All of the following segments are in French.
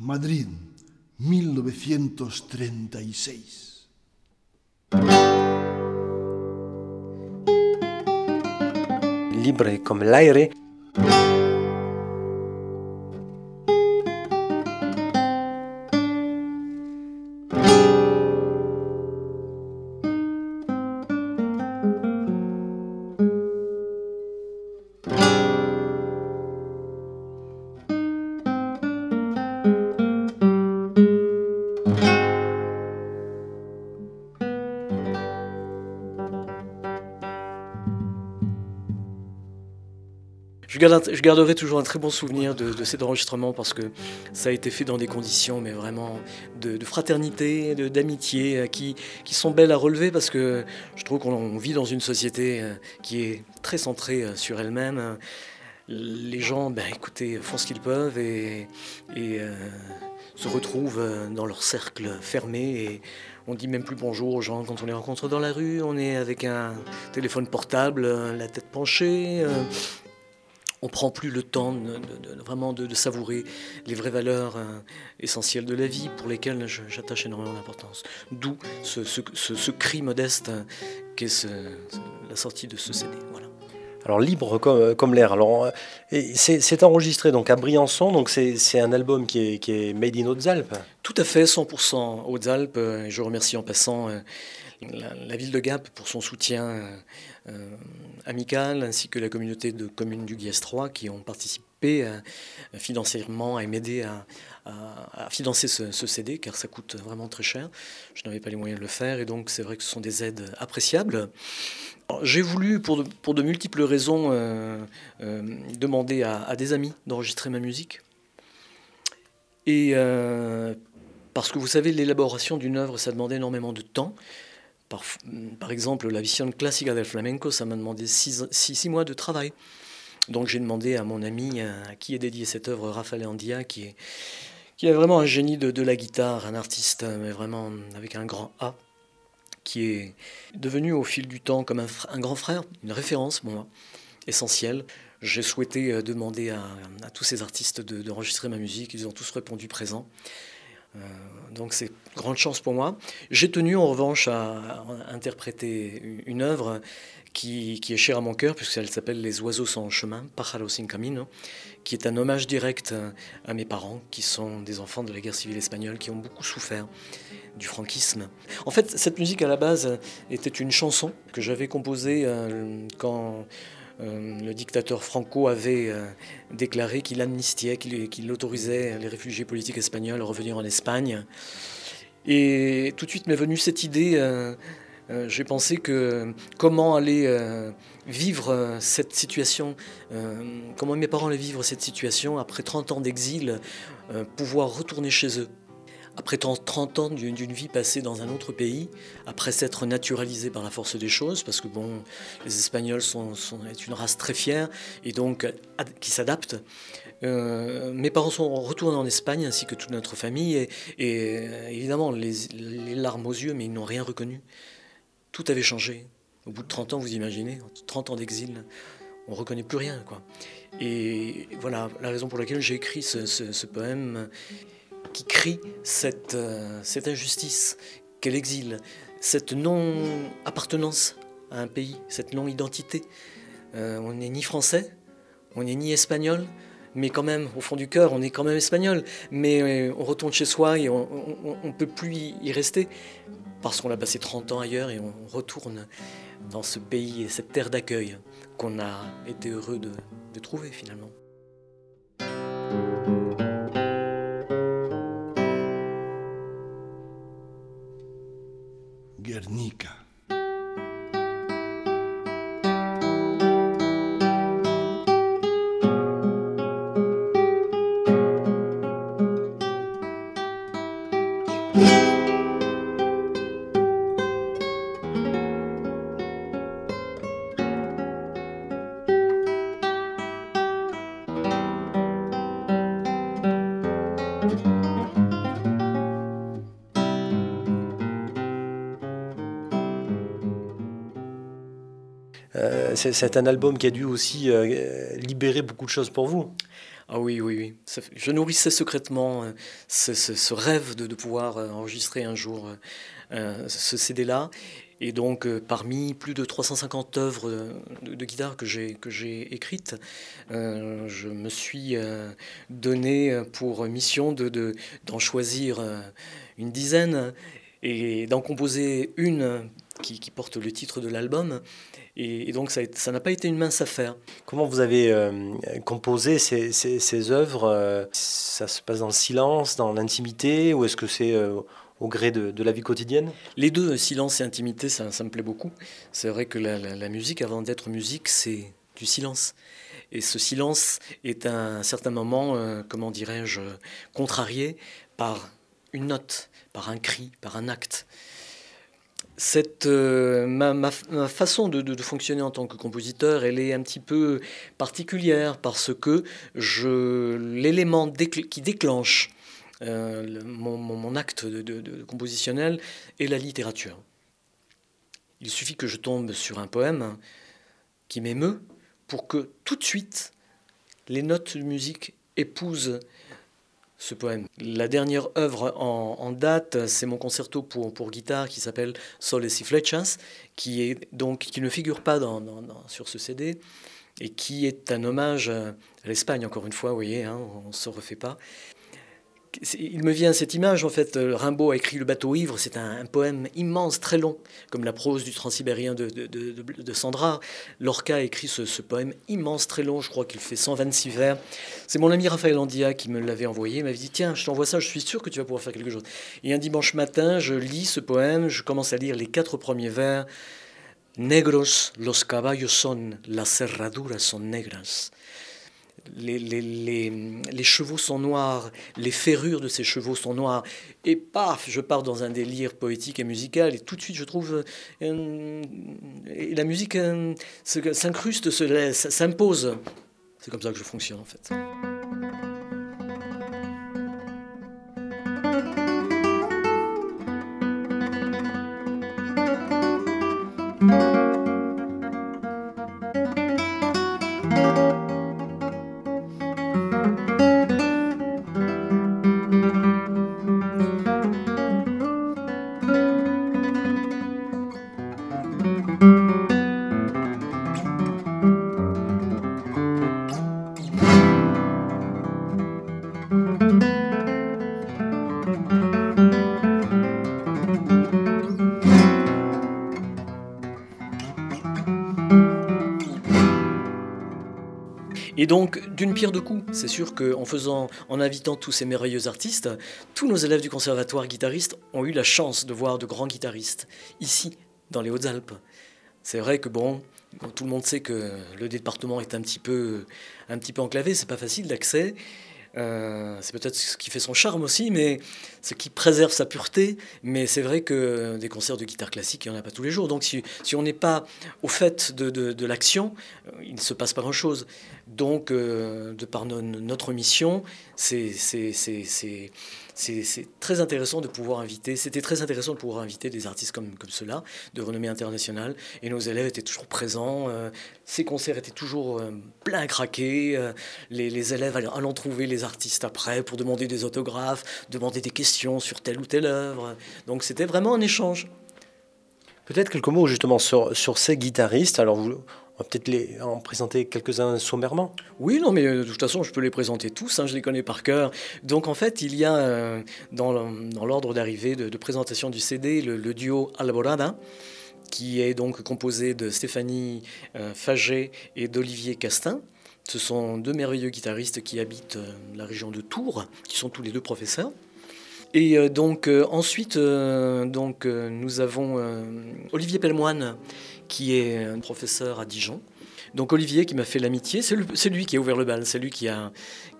Madrid, 1936. Libre comme l'aire, je, garderai toujours un très bon souvenir de, cet enregistrement parce que ça a été fait dans des conditions, mais vraiment de, fraternité, d'amitié, euh, qui, qui sont belles à relever parce que je trouve qu'on vit dans une société euh, qui est très centrée euh, sur elle-même. Les gens, ben, écoutez, font ce qu'ils peuvent et, et se retrouvent dans leur cercle fermé et on dit même plus bonjour aux gens quand on les rencontre dans la rue. On est avec un téléphone portable, la tête penchée on prend plus le temps de, vraiment de, savourer les vraies valeurs euh, essentielles de la vie pour lesquelles j'attache énormément d'importance. D'où ce, cri modeste euh, qu'est la sortie de ce CD. Voilà. Alors libre comme, comme l'air. Alors euh, c'est enregistré donc à Briançon, donc c'est un album qui est, qui est, made in Hautes-Alpes. Tout à fait, 100% Hautes-Alpes. Je remercie en passant la, ville de Gap pour son soutien euh, amical ainsi que la communauté de communes du Guiès 3 qui ont participé euh, financièrement à m'aider à, financer ce, CD car ça coûte vraiment très cher. Je n'avais pas les moyens de le faire et donc c'est vrai que ce sont des aides appréciables. J'ai voulu, pour de, pour de, multiples raisons, euh, demander à, des amis d'enregistrer ma musique. Et parce que vous savez, l'élaboration d'une œuvre, ça demandait énormément de temps. Par, exemple, la Vision Classica del Flamenco, ça m'a demandé six, mois de travail. Donc j'ai demandé à mon ami à qui est dédiée cette œuvre, Raphaël Andia, qui est, qui est vraiment un génie de, la guitare, un artiste, mais vraiment avec un grand A, qui est devenu au fil du temps comme un, grand frère, une référence pour moi, essentielle. J'ai souhaité euh, demander à, tous ces artistes d'enregistrer ma musique, ils ont tous répondu présent. Euh, donc c'est grande chance pour moi. J'ai tenu en revanche à interpréter une œuvre qui, est chère à mon cœur, puisqu'elle s'appelle Les oiseaux en chemin, Pájaros sin camino, qui est un hommage direct à mes parents, qui sont des enfants de la guerre civile espagnole, qui ont beaucoup souffert du franquisme. En fait, cette musique à la base était une chanson que j'avais composée euh, quand le dictateur Franco avait euh, déclaré qu'il amnistiait, qu'il autorisait les réfugiés politiques espagnols à revenir en Espagne. Et tout de suite m'est venue cette idée. Euh, j'ai pensé que comment aller vivre cette situation, comment mes parents allaient vivre cette situation après 30 ans d'exil, pouvoir retourner chez eux après 30 ans d'une vie passée dans un autre pays, après s'être naturalisé par la force des choses, parce que bon, les Espagnols sont, une race très fière et donc qui s'adapte. Euh, mes parents sont retournés en Espagne ainsi que toute notre famille et, évidemment les, larmes aux yeux, mais ils n'ont rien reconnu. Tout avait changé. Au bout de 30 ans, vous imaginez, 30 ans d'exil, on ne reconnaît plus rien. Quoi. Et voilà la raison pour laquelle j'ai écrit ce poème qui crie cette, euh, cette injustice qu'elle exile, cette non-appartenance à un pays, cette non-identité. Euh, on n'est ni français, on n'est ni espagnol, mais quand même, au fond du cœur, on est quand même espagnol. Mais euh, on retourne chez soi et on ne peut plus y rester parce qu'on a passé 30 ans ailleurs et on retourne dans ce pays et cette terre d'accueil qu'on a été heureux de trouver finalement. Guernica. C'est un album qui a dû aussi euh, libérer beaucoup de choses pour vous. Ah oui, oui, oui. Je nourrissais secrètement ce, rêve de, pouvoir enregistrer un jour ce CD-là. Et donc, euh, parmi plus de 350 œuvres de, guitare que j'ai, écrites, euh, je me suis euh, donné pour mission de, d'en choisir une dizaine et d'en composer une qui, porte le titre de l'album. Et, donc, ça, ça, n'a pas été une mince affaire. Comment vous avez composé ces, ces, ces œuvres Ça se passe dans le silence, dans l'intimité, ou est-ce que c'est au gré de, la vie quotidienne? Les deux, silence et intimité, ça, me plaît beaucoup. C'est vrai que la, musique, avant d'être musique, c'est du silence. Et ce silence est à un certain moment, euh, comment dirais-je, contrarié par une note, par un cri, par un acte. Cette, euh, ma, façon de, de, fonctionner en tant que compositeur, elle est un petit peu particulière parce que l'élément qui déclenche euh, mon, acte de, compositionnel est la littérature. Il suffit que je tombe sur un poème qui m'émeut pour que tout de suite les notes de musique épousent ce poème. La dernière œuvre en, date, c'est mon concerto pour, pour guitare qui s'appelle Soles y Flechas, qui, est donc, qui ne figure pas dans, sur ce CD et qui est un hommage à l'Espagne, encore une fois, vous voyez, hein, on ne se refait pas il me vient cette image, en fait, euh, Rimbaud a écrit Le bateau ivre, c'est un, poème immense, très long, comme la prose du transsibérien de, de, Sandra. Lorca a écrit ce, poème immense, très long, je crois qu'il fait 126 vers. C'est mon ami Raphaël Andia qui me l'avait envoyé, il m'avait dit, tiens, je t'envoie ça, je suis sûr que tu vas pouvoir faire quelque chose. Et un dimanche matin, je lis ce poème, je commence à lire les quatre premiers vers. Negros los caballos son, las cerraduras son negras les, les, chevaux sont noirs, les ferrures de ces chevaux sont noires. Et paf, je pars dans un délire poétique et musical, et tout de suite je trouve. Euh, la musique euh, s'incruste, s'impose. C'est comme ça que je fonctionne en fait. Et donc, d'une pierre deux coups, c'est sûr qu'en faisant, en invitant tous ces merveilleux artistes, tous nos élèves du conservatoire guitaristes ont eu la chance de voir de grands guitaristes ici, dans les Hautes-Alpes. C'est vrai que bon, tout le monde sait que le département est un petit peu, un petit peu enclavé, c'est pas facile d'accès. Euh, c'est peut-être ce qui fait son charme aussi, mais ce qui préserve sa pureté. Mais c'est vrai que des concerts de guitare classique, il n'y en a pas tous les jours. Donc si, on n'est pas au fait de l'action, euh, il ne se passe pas grand-chose. Donc, euh, de par notre mission, c'est très intéressant de pouvoir inviter, c'était très intéressant de pouvoir inviter des artistes comme, comme ceux-là, de renommée internationale, et nos élèves étaient toujours présents, euh, ces concerts étaient toujours euh, pleins à craquer, les, les, élèves allant trouver les artistes après pour demander des autographes, demander des questions sur telle ou telle œuvre, donc c'était vraiment un échange. Peut-être quelques mots justement sur, sur ces guitaristes. Alors, vous, on va peut-être les, en présenter quelques-uns sommairement. Oui, non, mais euh, de toute façon, je peux les présenter tous, hein, je les connais par cœur. Donc en fait, il y a euh, dans, l'ordre d'arrivée de, présentation du CD le, duo Alborada, qui est donc composé de Stéphanie euh, et d'Olivier Castin. Ce sont deux merveilleux guitaristes qui habitent la région de Tours, qui sont tous les deux professeurs. Et donc ensuite, donc, nous avons Olivier Pellemoine qui est un professeur à Dijon. Donc Olivier qui m'a fait l'amitié, c'est lui qui a ouvert le bal, c'est lui qui a,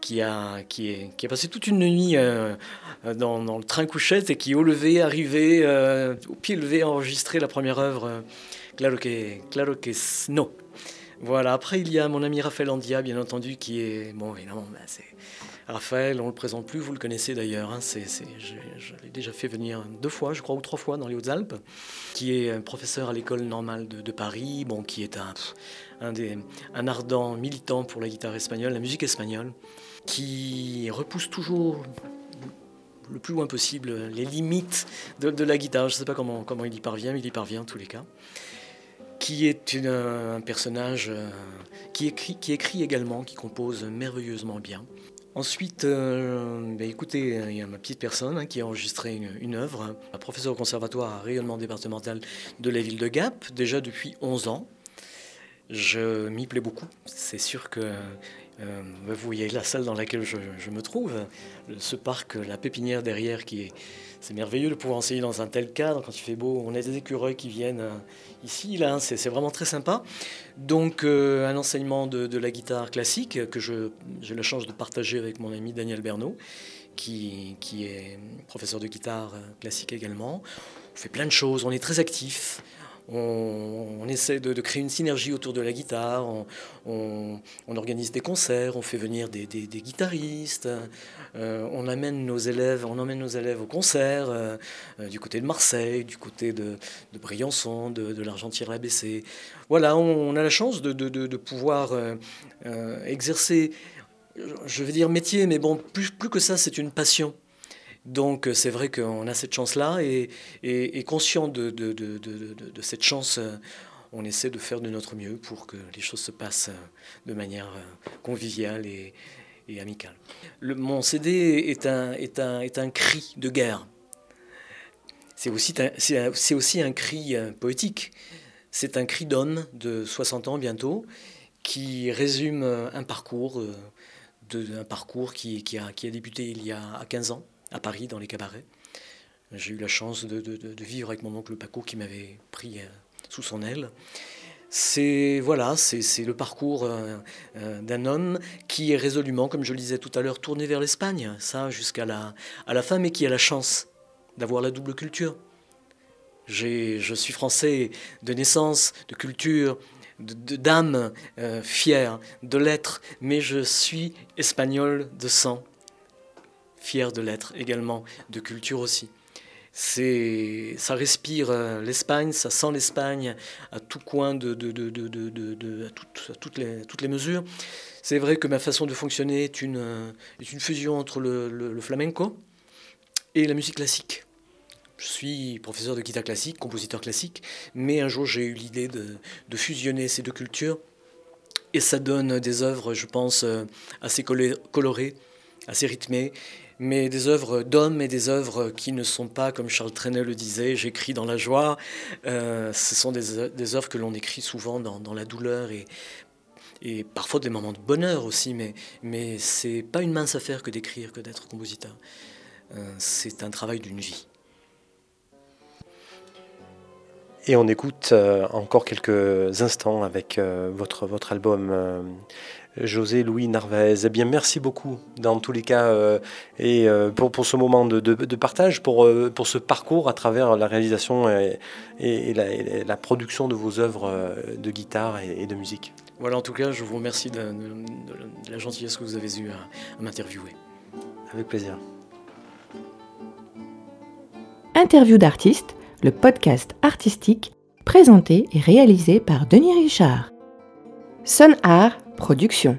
qui, a, qui, est, qui a passé toute une nuit euh, dans, le train couchette et qui au lever, arrivé, euh, au pied levé, a enregistré la première œuvre, euh, Claro que, claro que no. Voilà, après il y a mon ami Raphaël Andia, bien entendu, qui est, bon évidemment, ben, c'est Raphaël, on ne le présente plus, vous le connaissez d'ailleurs, hein, c'est, je, l'ai déjà fait venir deux fois, je crois, ou trois fois dans les Hautes-Alpes, qui est professeur à l'école normale de, Paris, bon, qui est un, un ardent militant pour la guitare espagnole, la musique espagnole. qui repousse toujours le plus loin possible les limites de, la guitare. Je ne sais pas comment, comment il y parvient, mais il y parvient en tous les cas. Qui est un personnage euh, qui, écrit, qui écrit également, qui compose merveilleusement bien. Ensuite, euh, ben, écoutez, il y a ma petite personne hein, qui a enregistré une, œuvre, professeur au conservatoire à rayonnement départemental de la ville de Gap, déjà depuis 11 ans. Je m'y plais beaucoup. C'est sûr que euh, vous voyez la salle dans laquelle je, me trouve, ce parc, la pépinière derrière, qui est, c'est merveilleux de pouvoir enseigner dans un tel cadre quand il fait beau. On a des écureuils qui viennent euh, ici, là, hein, c'est, vraiment très sympa. Donc euh, un enseignement de, la guitare classique que je, j'ai la chance de partager avec mon ami Daniel Bernot, qui, qui est professeur de guitare classique également. On fait plein de choses, on est très actifs on, essaie de, créer une synergie autour de la guitare, on, organise des concerts, on fait venir des, guitaristes, euh, on amène nos élèves, on emmène nos élèves au concert euh, euh, du côté de Marseille, du côté de, Briançon, de, de l'Argentière-ABC. Voilà, on, a la chance de, pouvoir exercer, je vais dire métier, mais bon, plus que ça, c'est une passion. Donc euh, c'est vrai qu'on a cette chance-là et, conscient de, cette chance, euh, on essaie de faire de notre mieux pour que les choses se passent euh, de manière conviviale et, amicale. mon CD est un, cri de guerre. C'est aussi, un cri poétique. C'est un cri d'homme de 60 ans bientôt qui résume un parcours, qui a débuté il y a 15 ans à Paris, dans les cabarets. J'ai eu la chance de, vivre avec mon oncle Paco qui m'avait pris euh, sous son aile. C'est voilà, c'est le parcours euh, euh, d'un homme qui est résolument, comme je le disais tout à l'heure, tourné vers l'Espagne, ça jusqu'à la, à la fin, mais qui a la chance d'avoir la double culture. Je suis français de naissance, de culture, d'âme fière, de l'être, mais je suis espagnol de sang fier de l'être également, de culture aussi. C'est, ça respire euh, l'Espagne, ça sent l'Espagne à tout coin de, de, de, de à, toutes, les, toutes les mesures. C'est vrai que ma façon de fonctionner est une, euh, est une fusion entre le, le, flamenco et la musique classique. Je suis professeur de guitare classique, compositeur classique, mais un jour j'ai eu l'idée de, de, fusionner ces deux cultures et ça donne des œuvres, je pense, euh, assez colorées, assez rythmées mais des œuvres d'hommes et des œuvres qui ne sont pas, comme Charles Trenet le disait, j'écris dans la joie. Euh, ce sont des, œuvres que l'on écrit souvent dans, la douleur et, et, parfois des moments de bonheur aussi, mais, mais c'est pas une mince affaire que d'écrire, que d'être compositeur. Euh, c'est un travail d'une vie. Et on écoute euh, encore quelques instants avec votre, votre album José Louis Narvaez. Eh bien, merci beaucoup dans tous les cas euh, et euh, pour, pour, ce moment de, de, partage, pour, euh, pour ce parcours à travers la réalisation et, et, la, production de vos œuvres de guitare et, de musique. Voilà, en tout cas, je vous remercie de, la gentillesse que vous avez eue à m'interviewer. Avec plaisir. Interview d'artiste, le podcast artistique présenté et réalisé par Denis Richard. Son Art Production.